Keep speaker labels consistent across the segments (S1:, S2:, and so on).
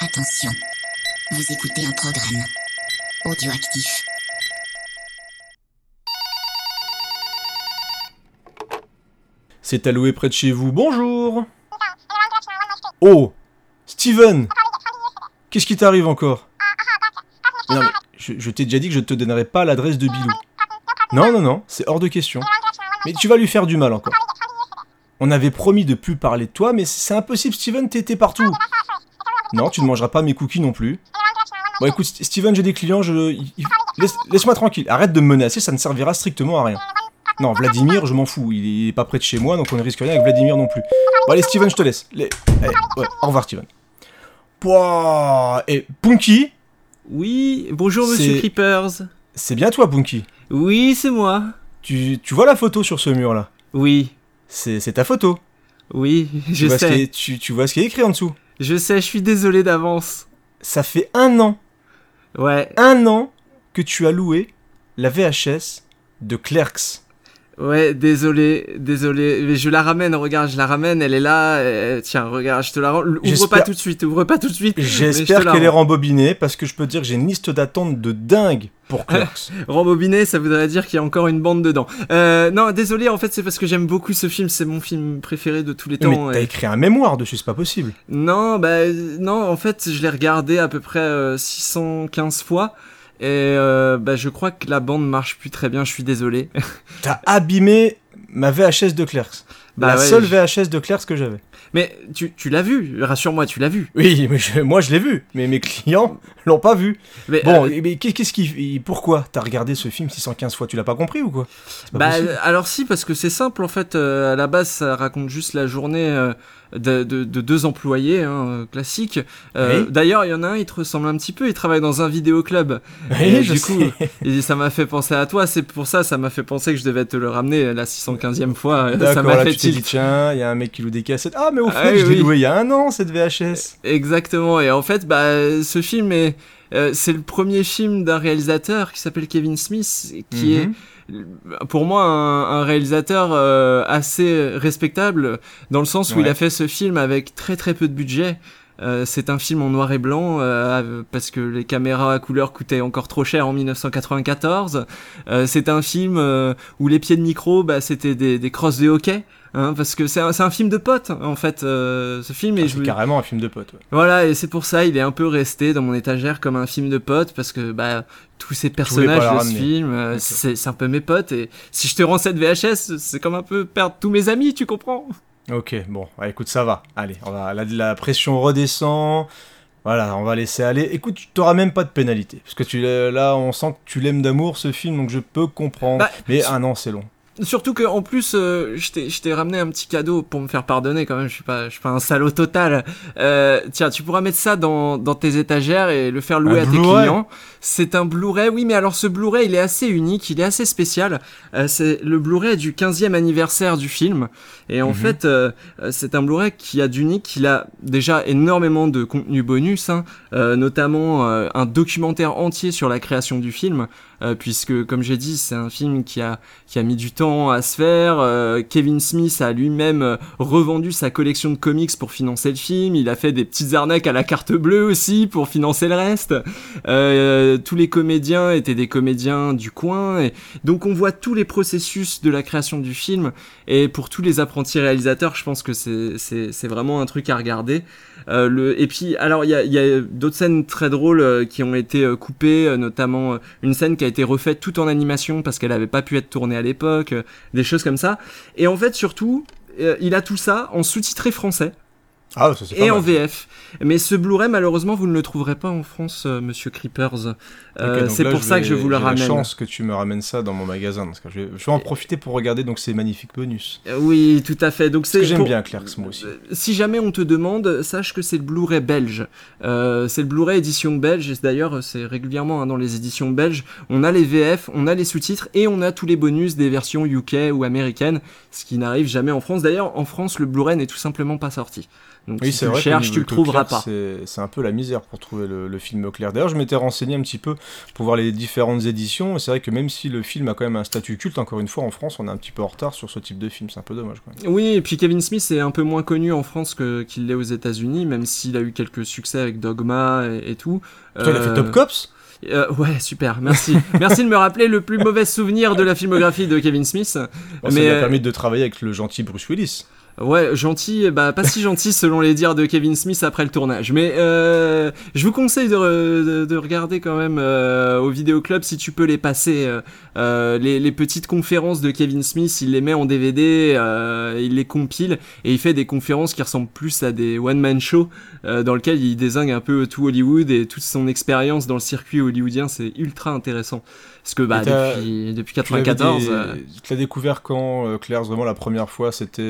S1: Attention, vous écoutez un programme audioactif.
S2: C'est alloué près de chez vous. Bonjour Oh Steven Qu'est-ce qui t'arrive encore? Je, t'ai déjà dit que je te donnerai pas l'adresse de Bilou. Non, non, non, c'est hors de question. Mais tu vas lui faire du mal encore. On avait promis de plus parler de toi, mais c'est impossible, Steven, t'étais partout. Non, tu ne mangeras pas mes cookies non plus. Bon, écoute, St- Steven, j'ai des clients, je... laisse-moi tranquille, arrête de me menacer, ça ne servira strictement à rien. Non, Vladimir, je m'en fous, il est pas près de chez moi, donc on ne risque rien avec Vladimir non plus. Bon, allez, Steven, je te laisse. Les- allez, ouais, au revoir, Steven. Pouah, et Punky,
S3: Oui, bonjour Monsieur Creepers.
S2: c'est bien toi, Punky.
S3: Oui, c'est moi.
S2: Tu, tu vois la photo sur ce mur-là?
S3: Oui,
S2: C'est ta photo.
S3: oui,
S2: Tu
S3: je
S2: qui
S3: sais.
S2: est, tu, tu vois ce qui est écrit en dessous.
S3: Je sais, je suis désolé d'avance.
S2: Ça fait un an,
S3: Ouais,
S2: un an que tu as loué la VHS de Clerks.
S3: Ouais, désolé, désolé. Mais je la ramène, regarde, je la ramène, elle est là. tiens, regarde, je te la rends. Ouvre pas tout de suite, ouvre pas tout de suite. mais je
S2: J'espère qu'elle est rembobinée parce que je peux te dire que j'ai une liste d'attente de dingue pour Clerks.
S3: Rembobiné, ça voudrait dire qu'il y a encore une bande dedans. Euh, non, désolé, en fait, c'est parce que j'aime beaucoup ce film, c'est mon film préféré de tous les
S2: mais
S3: temps.
S2: t'as
S3: et-
S2: écrit un mémoire dessus, c'est pas possible.
S3: Non, bah non, en fait, je l'ai regardé à peu près euh, 615 fois. Et euh, bah, je crois que la bande marche plus très bien, je suis désolé.
S2: T'as abîmé ma VHS de Clerks.
S3: Bah
S2: la
S3: ouais,
S2: seule
S3: je-
S2: VHS de Clerks que j'avais.
S3: Mais tu, tu l'as vu, rassure-moi, tu l'as vu.
S2: Oui, mais je- moi je l'ai vu, mais mes clients l'ont pas vu.
S3: Mais,
S2: Bon,
S3: euh,
S2: mais qu'est- qu'est-ce qui. Pourquoi T'as regardé ce film 615 fois? Tu l'as pas compris ou quoi?
S3: Bah, alors si, parce que c'est simple, en fait, euh, à la base, ça raconte juste la journée euh, de, de- de deux employés, hein, euh, classique. Euh,
S2: Oui.
S3: D'ailleurs, il y en a un, il te ressemble un petit peu, il travaille dans un vidéoclub.
S2: Oui,
S3: Et
S2: je
S3: du
S2: sais.
S3: coup, et ça m'a fait penser à toi, c'est pour ça, ça m'a fait penser que je devais te le ramener la 615e fois. Ça m'a fait
S2: tu dit, tiens, il y a un mec qui loue des cassettes. Ah, mais au fait,
S3: Ah oui,
S2: je l'ai loué il y a un an cette VHS.
S3: Exactement. Et en fait, bah, ce film est, euh, c'est le premier film d'un réalisateur qui s'appelle Kevin Smith, qui
S2: Mhm.
S3: est pour moi un, un réalisateur euh, assez respectable dans le sens où il a fait ce film avec très très peu de budget. Euh, c'est un film en noir et blanc euh, parce que les caméras à couleur coûtaient encore trop cher en 1994. Euh, c'est un film où les pieds de micro, bah, c'était des, des crosses de hockey. Hein, parce que c'est un, film de potes en fait euh, ce film et
S2: Ah,
S3: je
S2: c'est carrément un film de pote. ouais.
S3: voilà, et c'est pour ça, il est un peu resté dans mon étagère comme un film de potes, parce que bah, tous ces personnages de ce film, euh, c'est un peu mes potes, et si je te rends cette VHS, c'est comme un peu perdre tous mes amis, tu comprends?
S2: Ok, bon, ouais, écoute, ça va. Allez, on va, la, la pression redescend. Voilà, on va laisser aller. Écoute, tu t'auras même pas de pénalité. Parce que tu, là, on sent que tu l'aimes d'amour, ce film, donc je peux comprendre.
S3: Bah,
S2: mais un an, c'est long.
S3: Surtout que en plus, euh, je t'ai- je t'ai ramené un petit cadeau pour me faire pardonner quand même. Je suis pas, je suis pas un salaud total. Euh, tiens, tu pourras mettre ça dans, dans tes étagères et le faire louer
S2: Un
S3: à tes clients. C'est un Blu-ray, oui, mais alors ce Blu-ray, il est assez unique, il est assez spécial. Euh, c'est le Blu-ray du 15e anniversaire du film. Et en
S2: Mhm.
S3: fait, euh, euh, c'est un Blu-ray qui a d'unique, il a déjà énormément de contenu bonus, hein, euh, notamment euh, un documentaire entier sur la création du film, euh, puisque comme j'ai dit, c'est un film qui a qui a mis du temps à se faire. Euh, Kevin Smith a lui-même euh, revendu sa collection de comics pour financer le film. Il a fait des petites arnaques à la carte bleue aussi pour financer le reste. Tous les comédiens étaient des comédiens du coin. Et donc on voit tous les processus de la création du film. Et pour tous les apprentis réalisateurs, je pense que c'est vraiment un truc à regarder. Euh, le, et puis, alors, il y a, y a d'autres scènes très drôles euh, qui ont été euh, coupées, euh, notamment une scène qui a été refaite tout en animation parce qu'elle n'avait pas pu être tournée à l'époque, des choses comme ça. Et en fait, surtout, il a tout ça en sous-titré français
S2: Ah, ça c'est pas
S3: et en. VF. Mais ce Blu-ray, malheureusement, vous ne le trouverez pas en France, euh, monsieur Creepers. Euh, c'est pour ça
S2: vais-
S3: que je vous le
S2: j'ai
S3: ramène.
S2: la chance que tu me ramènes ça dans mon magasin. Parce que je, vais, je vais en profiter pour regarder donc ces magnifiques bonus.
S3: Euh, Oui, tout à fait. Donc c'est
S2: j'aime
S3: pour-
S2: bien Clerks, moi aussi.
S3: Si jamais on te demande, sache que c'est le Blu-ray belge. Euh, c'est le Blu-ray édition belge, et d'ailleurs c'est régulièrement hein, dans les éditions belges. On a les VF, on a les sous-titres et on a tous les bonus des versions UK ou américaines, ce qui n'arrive jamais en France. D'ailleurs, en France, le Blu-ray n'est tout simplement pas sorti. Donc
S2: Oui,
S3: si
S2: c'est
S3: tu le
S2: vrai.
S3: cherches, tu le trouveras pas.
S2: C'est un peu la misère pour trouver le, le film clair. D'ailleurs, je m'étais renseigné un petit peu pour voir les différentes éditions. Et c'est vrai que même si le film a quand même un statut culte, encore une fois, en France, on est un petit peu en retard sur ce type de film. C'est un peu dommage. Quand même.
S3: Oui, et puis Kevin Smith est un peu moins connu en France qu'il l'est aux États-Unis, même s'il a eu quelques succès avec Dogma et, et tout.
S2: Toi, il a fait
S3: Euh,
S2: Top Cops?
S3: euh, ouais, super, merci. merci de me rappeler le plus mauvais souvenir de la filmographie de Kevin Smith.
S2: Bon, Ça
S3: mais,
S2: lui a
S3: euh,
S2: permis de travailler avec le gentil Bruce Willis.
S3: Ouais, gentil, bah pas si gentil selon les dires de Kevin Smith après le tournage. Mais euh, je vous conseille de, re- de, de regarder quand même euh, au vidéoclub si tu peux les passer. euh, euh, les, les petites conférences de Kevin Smith, il les met en DVD, euh, il les compile et il fait des conférences qui ressemblent plus à des one-man shows euh, dans lequel il désingue un peu tout Hollywood et toute son expérience dans le circuit hollywoodien. C'est ultra intéressant. Parce que bah, depuis, depuis
S2: Tu l'avais
S3: 94...
S2: dé-
S3: euh,
S2: Tu l'as découvert quand, euh, Claire? Vraiment, la première fois, c'était.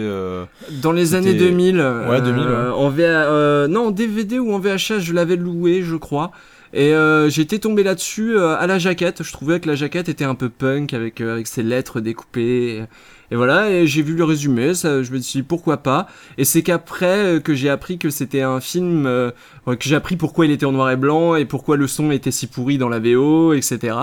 S3: Dans les années
S2: C'était-
S3: 2000.
S2: Ouais, 2000,
S3: euh, En euh, non, en DVD ou en VHS, je l'avais loué, je crois. Et euh, j'étais tombé là-dessus euh, à la jaquette. Je trouvais que la jaquette était un peu punk avec, euh, avec ses lettres découpées. Et voilà, et j'ai vu le résumé, ça, je me suis dit pourquoi pas. Et c'est qu'après euh, que j'ai appris que c'était un film, euh, que j'ai appris pourquoi il était en noir et blanc et pourquoi le son était si pourri dans la VO, etc.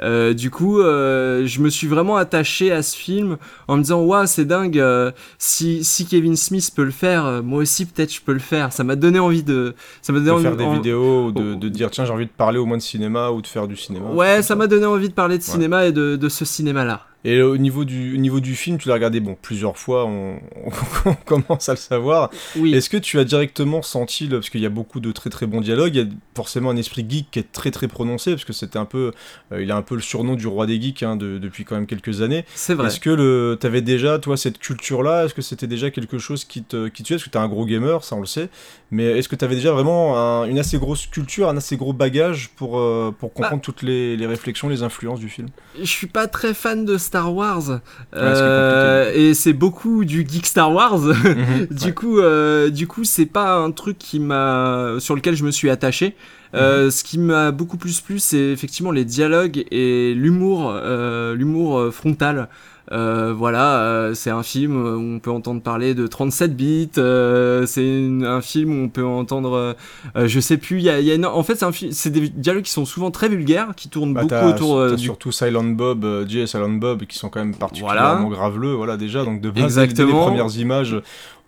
S3: Euh, du coup, euh, je me suis vraiment attaché à ce film en me disant waouh c'est dingue euh, si si Kevin Smith peut le faire euh, moi aussi peut-être je peux le faire ça m'a donné envie de ça m'a donné
S2: de
S3: envie
S2: faire des
S3: en-
S2: vidéos, ou de, de dire tiens, j'ai envie de parler au moins de cinéma ou de faire du cinéma.
S3: ouais ça m'a donné envie de parler de
S2: Ouais.
S3: cinéma et de, de ce cinéma là
S2: Et au niveau du, au niveau du film, tu l'as regardé bon, plusieurs fois, on, on commence à le savoir.
S3: oui
S2: Est-ce que tu as directement senti, le- parce qu'il y a beaucoup de très très bons dialogues, il y a forcément un esprit geek qui est très très prononcé, parce que c'était un peu, euh, il a un peu le surnom du roi des geeks hein, de- depuis quand même quelques années.
S3: c'est vrai
S2: Est-ce que le, t'avais déjà, toi, cette culture-là? Est-ce que c'était déjà quelque chose qui te, qui te tuait Parce que t'es un gros gamer, ça on le sait. Mais est-ce que t'avais déjà vraiment un- une assez grosse culture, un assez gros bagage pour, euh, pour
S3: Bah.
S2: comprendre toutes les, les réflexions, les influences du film?
S3: Je suis pas très fan de Star Wars. Euh, et c'est beaucoup du geek Star Wars. Du
S2: Ouais.
S3: coup euh, du coup c'est pas un truc qui m'a sur lequel je me suis attaché.
S2: Mhm.
S3: Euh, ce qui m'a beaucoup plus plu c'est effectivement les dialogues et l'humour euh, l'humour euh, frontal Euh, voilà, euh, c'est un film où on peut entendre parler de 37 bits. euh, c'est un film où on peut entendre, euh, je sais plus. Il y a, y a une- en fait, c'est un fi- c'est des dialogues qui sont souvent très vulgaires, qui tournent
S2: Bah,
S3: beaucoup autour euh,
S2: t'as
S3: du
S2: surtout Silent Bob, euh, Jay et Silent Bob, qui sont quand même particulièrement graveleux, voilà déjà. Donc de base, les premières images,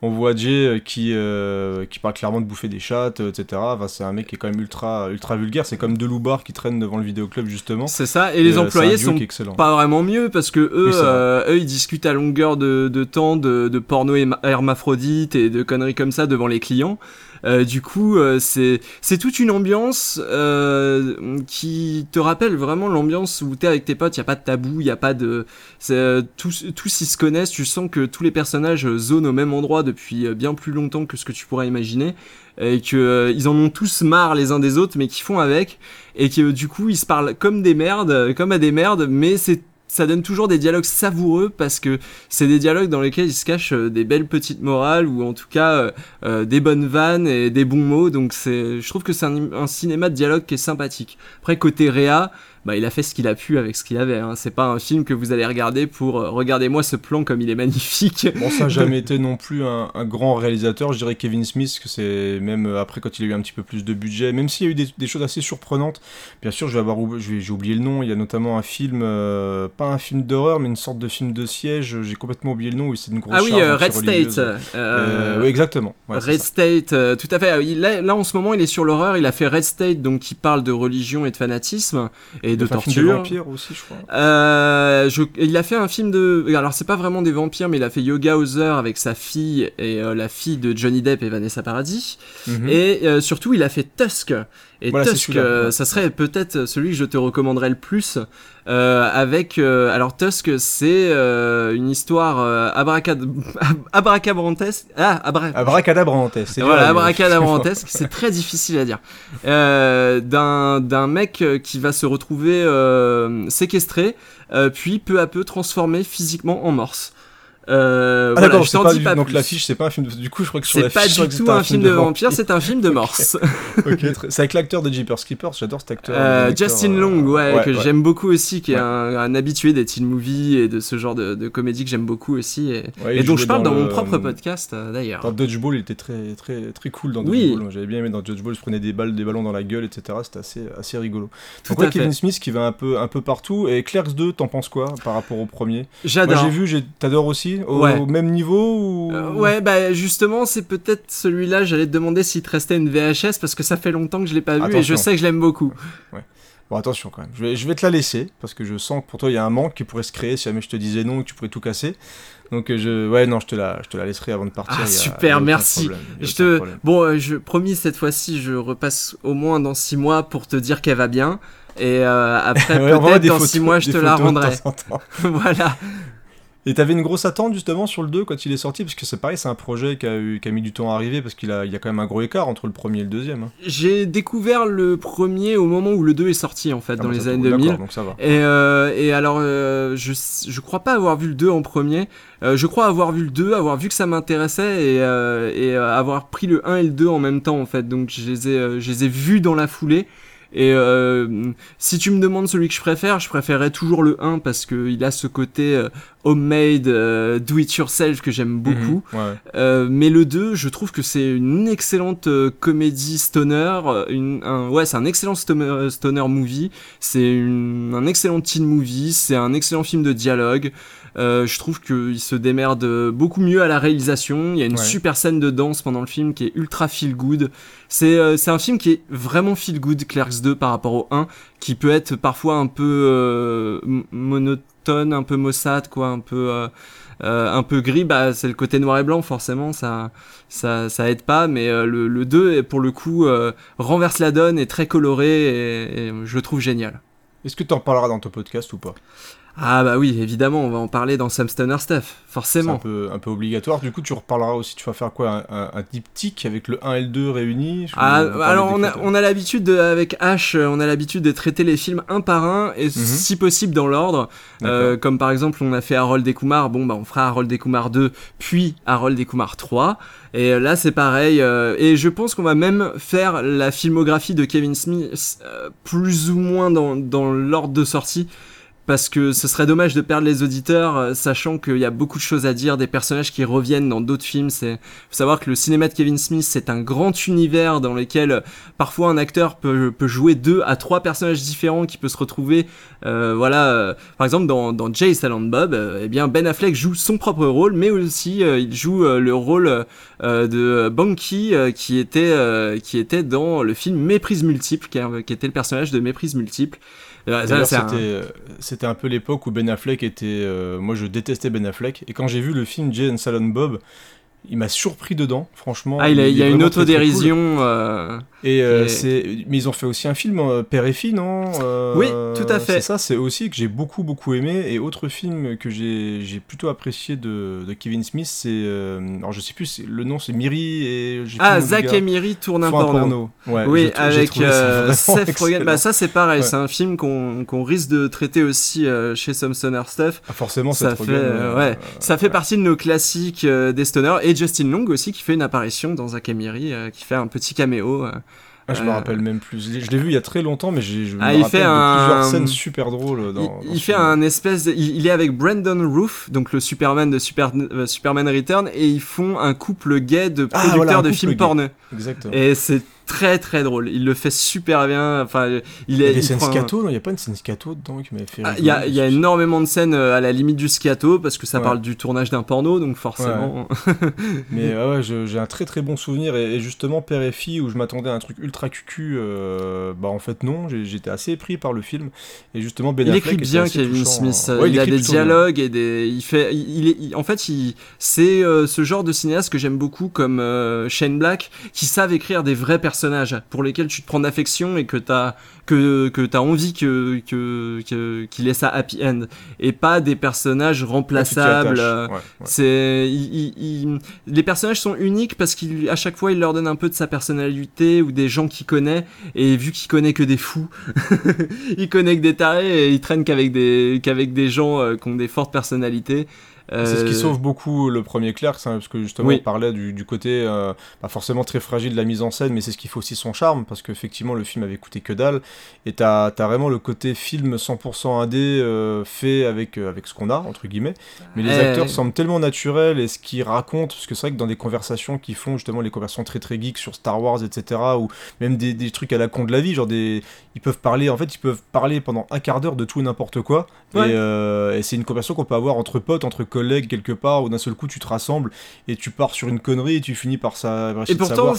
S2: on voit Jay euh, qui, euh, qui parle clairement de bouffer des chattes, euh, etc. Enfin, c'est un mec qui est quand même ultra, ultra vulgaire. C'est comme deux loupards qui traînent devant le vidéoclub justement.
S3: C'est ça. Et les
S2: euh,
S3: employés sont pas vraiment mieux parce que eux,
S2: Oui,
S3: euh, eux, ils discutent à longueur de, de temps de, de porno hermaphrodite et de conneries comme ça devant les clients. Euh, du coup, euh, c'est toute une ambiance euh, qui te rappelle vraiment l'ambiance où t'es avec tes potes. Il y a pas de tabou, il y a pas de tous tous ils se connaissent. Tu sens que tous les personnages zonent au même endroit depuis bien plus longtemps que ce que tu pourrais imaginer et que euh, ils en ont tous marre les uns des autres, mais qui font avec et que du coup ils se parlent comme des merdes, comme à des merdes, mais c'est ça donne toujours des dialogues savoureux parce que c'est des dialogues dans lesquels il se cache euh, des belles petites morales ou en tout cas euh, euh, des bonnes vannes et des bons mots. Donc c'est, je trouve que c'est un, un cinéma de dialogue qui est sympathique. Après côté Réa, bah il a fait ce qu'il a pu avec ce qu'il avait. Hein. C'est pas un film que vous allez regarder pour euh, regardez-moi ce plan comme il est magnifique.
S2: Bon, ça n'a jamais été non plus un, un grand réalisateur. Je dirais Kevin Smith, que c'est même euh, après quand il a eu un petit peu plus de budget, même s'il y a eu des, des choses assez surprenantes. Bien sûr, je vais avoir, j'ai oublié le nom. Il y a notamment un film, euh, pas un film d'horreur, mais une sorte de film de siège. J'ai complètement oublié le nom. c'est une grosse.
S3: ah oui, euh, Red
S2: anti-religieuse.
S3: State.
S2: Oui, exactement. Ouais,
S3: Red. State, tout à fait. Ah, Là, là, en ce moment, il est sur l'horreur. Il a fait Red State, donc qui parle de religion et de fanatisme et de
S2: Il a fait un film
S3: torture.
S2: vampire aussi, je crois.
S3: Euh, je- il a fait un film de. Alors, c'est pas vraiment des vampires, mais il a fait Yoga Hauser avec sa fille et euh, la fille de Johnny Depp et Vanessa Paradis.
S2: Mhm.
S3: Et euh, surtout, il a fait Tusk. Et
S2: Voilà,
S3: Tusk, euh, ça serait peut-être celui que je te recommanderais le plus. Euh, avec. euh, alors, Tusk, c'est euh, une histoire euh, abracad... abracabrantesque. Ah, abra...
S2: Abracadabrantesque. c'est
S3: Voilà, abracadabrantesque, c'est très difficile à dire. Euh, d'un d'un mec qui va se retrouver euh, séquestré, euh, puis peu à peu transformé physiquement en morse. Euh,
S2: Ah
S3: voilà,
S2: d'accord,
S3: je
S2: donc
S3: plus.
S2: l'affiche c'est pas un film de... du coup je crois que sur
S3: C'est pas
S2: je
S3: du tout un film de vampire, c'est un film de morse.
S2: Ok, très- c'est avec l'acteur de Jeepers Keepers, j'adore cet acteur.
S3: Euh, Justin
S2: euh,
S3: Long, ouais, que
S2: ouais.
S3: j'aime beaucoup aussi, qui est un, un habitué des teen movies et de ce genre de, de comédie que j'aime beaucoup aussi, et, et dont je parle dans, mon
S2: le-
S3: propre podcast d'ailleurs.
S2: Dans Dodgeball, il était très, très, très cool dans
S3: Oui.
S2: Dodgeball. J'avais bien aimé dans Dodgeball, il se prenait des balles, des ballons dans la gueule, etc. C'était assez, assez rigolo.
S3: Tout
S2: Donc. Kevin Smith qui va un peu, un peu partout. Et Clerks 2, t'en penses quoi par rapport au premier?
S3: J'adore.
S2: j'ai vu, t'adores aussi au,
S3: Ouais.
S2: même niveau ou...
S3: Euh, ouais, bah justement, c'est peut-être celui-là. J'allais te demander s'il te restait une VHS parce que ça fait longtemps que je l'ai pas vu et je
S2: Attention.
S3: sais que je l'aime beaucoup.
S2: Bon, attention quand même. Je vais, je vais te la laisser parce que je sens que pour toi, il y a un manque qui pourrait se créer si jamais je te disais non, que tu pourrais tout casser. Donc, euh, je, ouais, non, je te la, je te la laisserai avant de partir.
S3: Ah,
S2: a-
S3: super, merci. Je te,
S2: problème.
S3: bon, euh, je promis cette fois-ci, je repasse au moins dans six mois pour te dire qu'elle va bien. Et euh, après,
S2: Ouais,
S3: peut-être dans
S2: photos-
S3: six mois, je te la rendrai. voilà.
S2: Et t'avais une grosse attente justement sur le 2 quand il est sorti, parce que c'est pareil, c'est un projet qui a, eu, qui a mis du temps à arriver, parce qu'il a, il y a quand même un gros écart entre le premier et le deuxième. hein.
S3: J'ai découvert le premier au moment où le 2 est sorti, en fait,
S2: Ah
S3: dans
S2: bah,
S3: les années
S2: d'accord,
S3: 2000.
S2: Donc ça va.
S3: Et, euh, et alors, euh, je, je crois pas avoir vu le 2 en premier. Euh, je crois avoir vu le 2, avoir vu que ça m'intéressait et, euh, et avoir pris le 1 et le 2 en même temps, en fait. Donc, je les ai, je les ai vus dans la foulée. Et euh, si tu me demandes celui que je préfère, je préférerais toujours le 1 parce qu'il a ce côté euh, homemade, euh, do it yourself que j'aime beaucoup.
S2: Mhm, ouais.
S3: Euh, mais le 2, je trouve que c'est une excellente comédie stoner. Une, un, ouais, c'est un excellent stoner, stoner movie. C'est un excellent teen movie. C'est un excellent film de dialogue. Euh, je trouve qu'il se démerde beaucoup mieux à la réalisation. Il y a une
S2: Ouais.
S3: super scène de danse pendant le film qui est ultra feel good. C'est euh, c'est un film qui est vraiment feel good, Clerks 2 par rapport au 1, qui peut être parfois un peu euh, monotone, un peu maussade, quoi, un peu. euh, euh, un peu gris, bah, c'est le côté noir et blanc, forcément, ça, ça, ça aide pas, mais euh, le, le 2, est, pour le coup, euh, renverse la donne, est très coloré, et, et je le trouve génial.
S2: Est-ce que tu en parleras dans ton podcast ou pas?
S3: Ah bah oui, évidemment, on va en parler dans Sam Stoner Stuff,
S2: C'est un
S3: forcément.
S2: peu, un peu obligatoire. Du coup, tu reparleras aussi. Tu vas faire quoi Un, un, un diptyque avec le 1 et le 2 réunis Je-
S3: Ah, alors on a, on a l'habitude de, avec H, euh, on a l'habitude de traiter les films un par un et si possible dans l'ordre. Euh, comme par exemple, on a fait Harold et Kumar, bon bah on fera Harold et Kumar 2, puis Harold et Kumar 3. Et euh, là c'est pareil. euh, et je pense qu'on va même faire la filmographie de Kevin Smith euh, plus ou moins dans, dans l'ordre de sortie. Parce que ce serait dommage de perdre les auditeurs, euh, sachant qu'il y a beaucoup de choses à dire, des personnages qui reviennent dans d'autres films. C'est faut savoir que le cinéma de Kevin Smith, c'est un grand univers dans lequel euh, parfois un acteur peut, peut jouer deux à trois personnages différents qui peut se retrouver. euh, voilà, euh, par exemple dans, dans Jay Silent Bob, eh bien Ben Affleck joue son propre rôle, mais aussi il joue le rôle de Banky qui était qui était dans le film Méprise multiple, qui, qui était le personnage de Méprise multiple. Un-
S2: c'était euh, c'était un peu l'époque où Ben Affleck était. euh, moi, je détestais Ben Affleck. Et quand j'ai vu le film Jay and Silent Bob, il m'a surpris dedans, franchement.
S3: Ah, il, a- il y a une
S2: cool.
S3: autodérision. euh,
S2: Et euh,
S3: Et-
S2: mais ils ont fait aussi un film euh, Père et fille, non Euh,
S3: Oui, tout à fait.
S2: C'est ça, c'est aussi que j'ai beaucoup beaucoup aimé. Et autre film que j'ai, plutôt apprécié de, de Kevin Smith, c'est, euh, alors je sais plus, le nom c'est Miri et
S3: Ah, Zach et Miri tournent un
S2: Font
S3: porno.
S2: Ouais,
S3: oui, avec
S2: ça
S3: Seth Rogen. Bah ça c'est pareil,
S2: Ouais.
S3: c'est un film qu'on qu'on risque de traiter aussi chez Some Stoner Stuff.
S2: Ah, forcément,
S3: ça
S2: Seth
S3: fait,
S2: Rogen,
S3: ouais, ça fait partie de nos classiques des stoners et Justin Long aussi qui fait une apparition dans Zach et Miri, qui fait un petit caméo.
S2: Ah, je me
S3: Euh,
S2: rappelle même plus. Je l'ai- vu il y a très longtemps, mais j'ai- je me
S3: Ah, il
S2: rappelle
S3: fait
S2: de
S3: un-
S2: plusieurs scènes super drôles.
S3: Il-
S2: Dans,
S3: il,
S2: dans ce
S3: fait
S2: film.
S3: un espèce, de- il, est avec Brandon Roof, donc le Superman de Super, euh, Superman Return, et ils font un couple gay de
S2: Ah,
S3: producteurs
S2: voilà,
S3: de films
S2: gay.
S3: porno.
S2: Exactement.
S3: Et c'est très très drôle. Il le fait super bien. Enfin, il
S2: Il y a
S3: est. il
S2: scènes
S3: prend un-
S2: scato, non Il n'y a pas une scène scato dedans qui m'avait fait.
S3: Ah, Il y, a, y énormément de scènes euh, à la limite du scato parce que ça
S2: Ouais.
S3: parle du tournage d'un porno, donc forcément.
S2: Mais ah ouais, j'ai un très très bon souvenir. Et, et justement, Père et Fille, où je m'attendais à un truc ultra cucu, euh, bah en fait non, j'étais assez pris par le film. Et justement, Ben
S3: il
S2: Affleck
S3: écrit bien Kevin. Smith.
S2: Ouais,
S3: il, a des
S2: bien.
S3: dialogues et des. Il fait. Il, est. en fait. C'est euh, ce genre de cinéaste que j'aime beaucoup, comme euh, Shane Black, qui savent écrire des vrais personnages pour lesquels tu te prends d'affection et que t'as que que t'as envie que que qu'il ait sa happy end et pas des personnages remplaçables.
S2: Ouais, ouais.
S3: C'est, il- il- il- les personnages sont uniques parce qu'à chaque fois il leur donne un peu de sa personnalité ou des gens qu'il connaît et vu qu'il connaît que des fous, il connaît que des tarés et il traîne qu'avec des qu'avec des gens euh, qui ont des fortes personnalités.
S2: C'est ce qui
S3: Euh,
S2: sauve beaucoup le premier Clerks, hein, parce que justement
S3: Oui.
S2: on parlait du, du côté euh, pas forcément très fragile de la mise en scène, mais c'est ce qui fait aussi son charme, parce qu'effectivement le film avait coûté que dalle, et t'as as vraiment le côté film 100% indé euh, fait avec, avec ce qu'on a, entre guillemets, mais les acteurs semblent tellement naturels, et ce qu'ils racontent, parce que c'est vrai que dans des conversations qui font justement les conversations très très geeks sur Star Wars, etc., ou même des, des trucs à la con de la vie, genre des... Ils peuvent parler, en fait ils peuvent parler pendant un quart d'heure de tout et n'importe quoi,
S3: Ouais.
S2: et, et c'est une conversation qu'on peut avoir entre potes, entre collègues quelque part, où d'un seul coup tu te rassembles et tu pars sur une connerie et tu finis par ça.
S3: Et pourtant,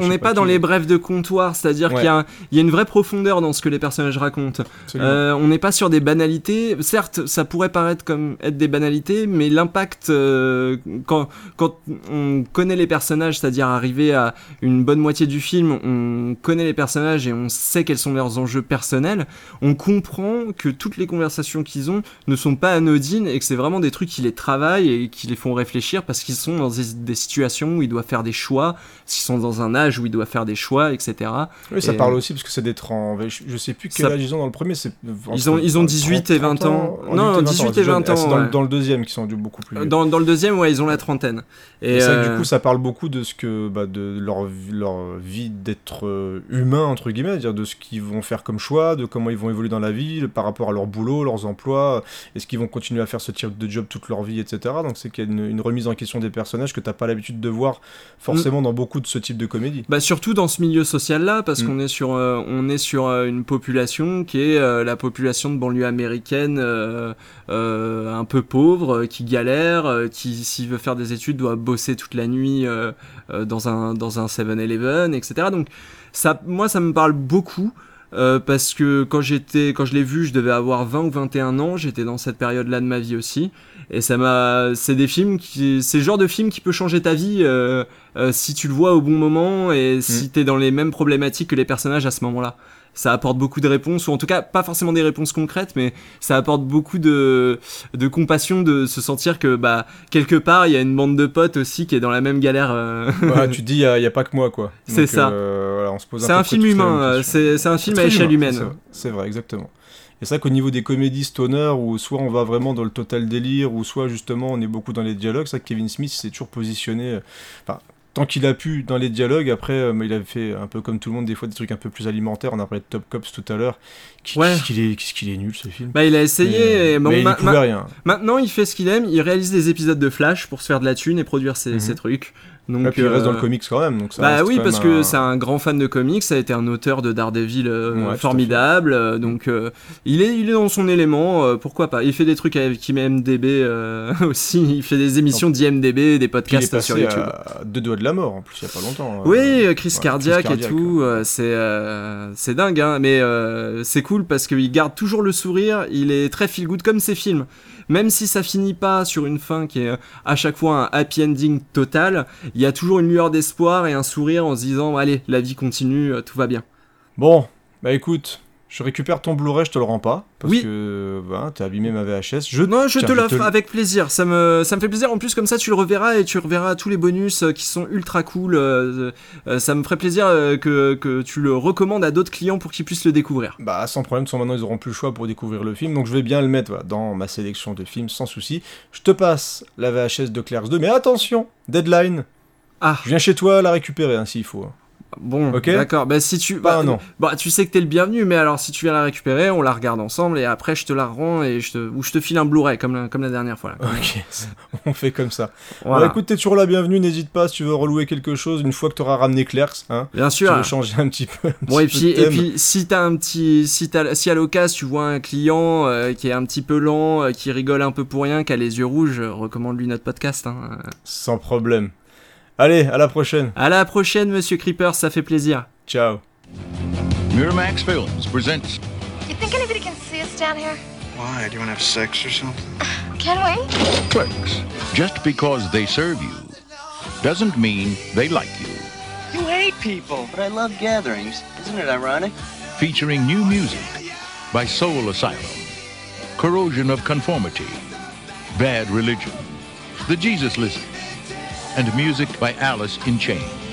S3: on n'est pas dans les brefs de comptoir, c'est-à-dire
S2: Ouais.
S3: qu'il y, un- y a une vraie profondeur dans ce que les personnages racontent. Euh, on n'est pas sur des banalités. Certes, ça pourrait paraître comme être des banalités, mais l'impact euh, quand, quand on connaît les personnages, c'est-à-dire arriver à une bonne moitié du film, on connaît les personnages et on sait quels sont leurs enjeux personnels, on comprend que toutes les conversations qu'ils ont ne sont pas anodines et que c'est vraiment des trucs qui les travaillent et qui les font réfléchir parce qu'ils sont dans des, des situations où ils doivent faire des choix, qu'ils sont dans un âge où ils doivent faire des choix, etc.
S2: Oui, ça parle
S3: euh,
S2: aussi parce que c'est des 30. Je, je sais plus quel
S3: Ça-
S2: âge ils ont dans le premier. c'est
S3: Ils ont- ils ont 18 et 20 ans. Non, 18 et 20
S2: Ah, c'est
S3: ans,
S2: dans, le-
S3: ouais.
S2: dans le deuxième qui sont du beaucoup plus. vieux.
S3: Dans, dans le deuxième, ouais, ils ont la trentaine. Et,
S2: vrai que
S3: euh,
S2: du coup, ça parle beaucoup de ce que, bah, de leur, vie- leur vie d'être euh, humain entre guillemets, c'est-à-dire de ce qu'ils vont faire comme choix, de comment ils vont évoluer dans la vie, par rapport à leur boulot, leurs emplois, est-ce qu'ils vont continuer à faire ce type de job toute leur vie, etc. Donc c'est qu'il y a une, une remise en question des personnages que t'as pas l'habitude de voir forcément dans beaucoup de ce type de comédie.
S3: Bah surtout dans ce milieu social là parce
S2: Mm.
S3: qu'on est sur euh, on est sur euh, une population qui est euh, la population de banlieue américaine un peu pauvre qui galère qui s'il veut faire des études doit bosser toute la nuit dans un dans un 7-Eleven etc donc ça moi ça me parle beaucoup euh, parce que quand j'étais quand je l'ai vu je devais avoir 20 ou 21 ans j'étais dans cette période là de ma vie aussi et ça m'a c'est des films qui c'est le genre de film qui peut changer ta vie euh, euh, si tu le vois au bon moment et si t'es dans les mêmes problématiques que les personnages à ce moment-là. Ça apporte beaucoup de réponses, ou en tout cas pas forcément des réponses concrètes, mais ça apporte beaucoup de, de compassion de se sentir que bah quelque part il y a une bande de potes aussi qui est dans la même galère. euh.
S2: Ouais, tu te dis, il n'y a, pas que moi, quoi.
S3: C'est ça.
S2: euh, voilà, on se pose
S3: C'est
S2: à peu
S3: un film humain, euh, c'est c'est un film à échelle
S2: humain,
S3: humaine.
S2: c'est vrai, C'est exactement. Et c'est vrai qu'au niveau des comédies stoner, où soit on va vraiment dans le total délire, ou soit justement on est beaucoup dans les dialogues, c'est vrai que Kevin Smith s'est toujours positionné, euh, enfin, tant qu'il a pu dans les dialogues, après, euh, il avait fait un peu comme tout le monde, des fois des trucs un peu plus alimentaires, on a parlé de Top Cops tout à l'heure.
S3: Ouais.
S2: Qu'est-ce qu'il est, nul ce film.
S3: Bah il a essayé,
S2: mais
S3: et bon,
S2: mais il
S3: ma-
S2: pouvait
S3: ma-
S2: rien.
S3: maintenant il fait ce qu'il aime, il réalise des épisodes de Flash pour se faire de la thune et produire ses,
S2: Mhm.
S3: ses trucs. Donc,
S2: Et puis il reste dans le
S3: euh,
S2: comics quand même. Donc ça
S3: Bah oui, parce que
S2: un-
S3: c'est un grand fan de comics, ça a été un auteur de Daredevil euh,
S2: Ouais,
S3: formidable, euh, donc il, est, il est dans son élément, pourquoi pas. Il fait des trucs avec IMDB aussi, il fait des émissions d'IMDB, des podcasts sur YouTube.
S2: à deux doigts de la mort en plus, il y a pas longtemps.
S3: Oui, crise
S2: ouais,
S3: cardiaque
S2: crise
S3: et tout, c'est c'est dingue, hein, mais c'est cool parce qu'il garde toujours le sourire, il est très feel good comme ses films. Même si ça finit pas sur une fin qui est à chaque fois un happy ending total, il y a toujours une lueur d'espoir et un sourire en se disant allez, la vie continue, euh, tout va bien.
S2: Bon, bah écoute, je récupère ton Blu-ray, je te le rends pas. Parce
S3: Oui.
S2: que bah, t'as abîmé ma VHS. Je,
S3: Non, je te l'offre
S2: te-
S3: avec plaisir. Ça me, ça me fait plaisir. En plus, comme ça, tu le reverras et tu reverras tous les bonus euh, qui sont ultra cool. euh, euh, ça me ferait plaisir que, que tu le recommandes à d'autres clients pour qu'ils puissent le découvrir.
S2: Bah sans problème, sans maintenant ils auront plus le choix pour découvrir le film, donc je vais bien le mettre voilà, dans ma sélection de films sans souci. Je te passe la VHS de Clerks 2, mais attention, deadline,
S3: Ah,
S2: je viens chez toi la récupérer hein, s'il faut.
S3: bon, d'accord. Bah, si tu. Bah,
S2: un an.
S3: Bah, tu sais que t'es le bienvenu, mais alors si tu viens la récupérer, on la regarde ensemble et après je te la rends et je te, ou je te file un Blu-ray comme la, comme la dernière fois. Là.
S2: Ok, on fait comme ça.
S3: Voilà.
S2: Bon, écoute, t'es toujours la bienvenue, n'hésite pas si tu veux relouer quelque chose une fois que t'auras ramené Clerks, hein.
S3: Bien
S2: Tu
S3: sûr.
S2: veux changer un petit peu. un
S3: Bon
S2: petit
S3: et puis, et puis si t'as un petit si t'as si à l'occasion tu vois un client euh, qui est un petit peu lent euh, qui rigole un peu pour rien qui a les yeux rouges euh, recommande lui notre podcast hein.
S2: Sans problème. Allez, à la prochaine.
S3: à la prochaine monsieur Creeper ça fait plaisir
S2: Ciao.
S4: Miramax Films presents
S5: You think anybody can see us down here?
S6: Why? Do you want to have sex or something?
S5: Can we?
S4: Clerks. Just because they serve you doesn't mean they like you.
S6: You hate people.
S7: But I love gatherings. Isn't it ironic?
S4: Featuring new music by Soul Asylum, Corrosion of Conformity, Bad Religion, The Jesus Lizard, and music by Alice in Chains.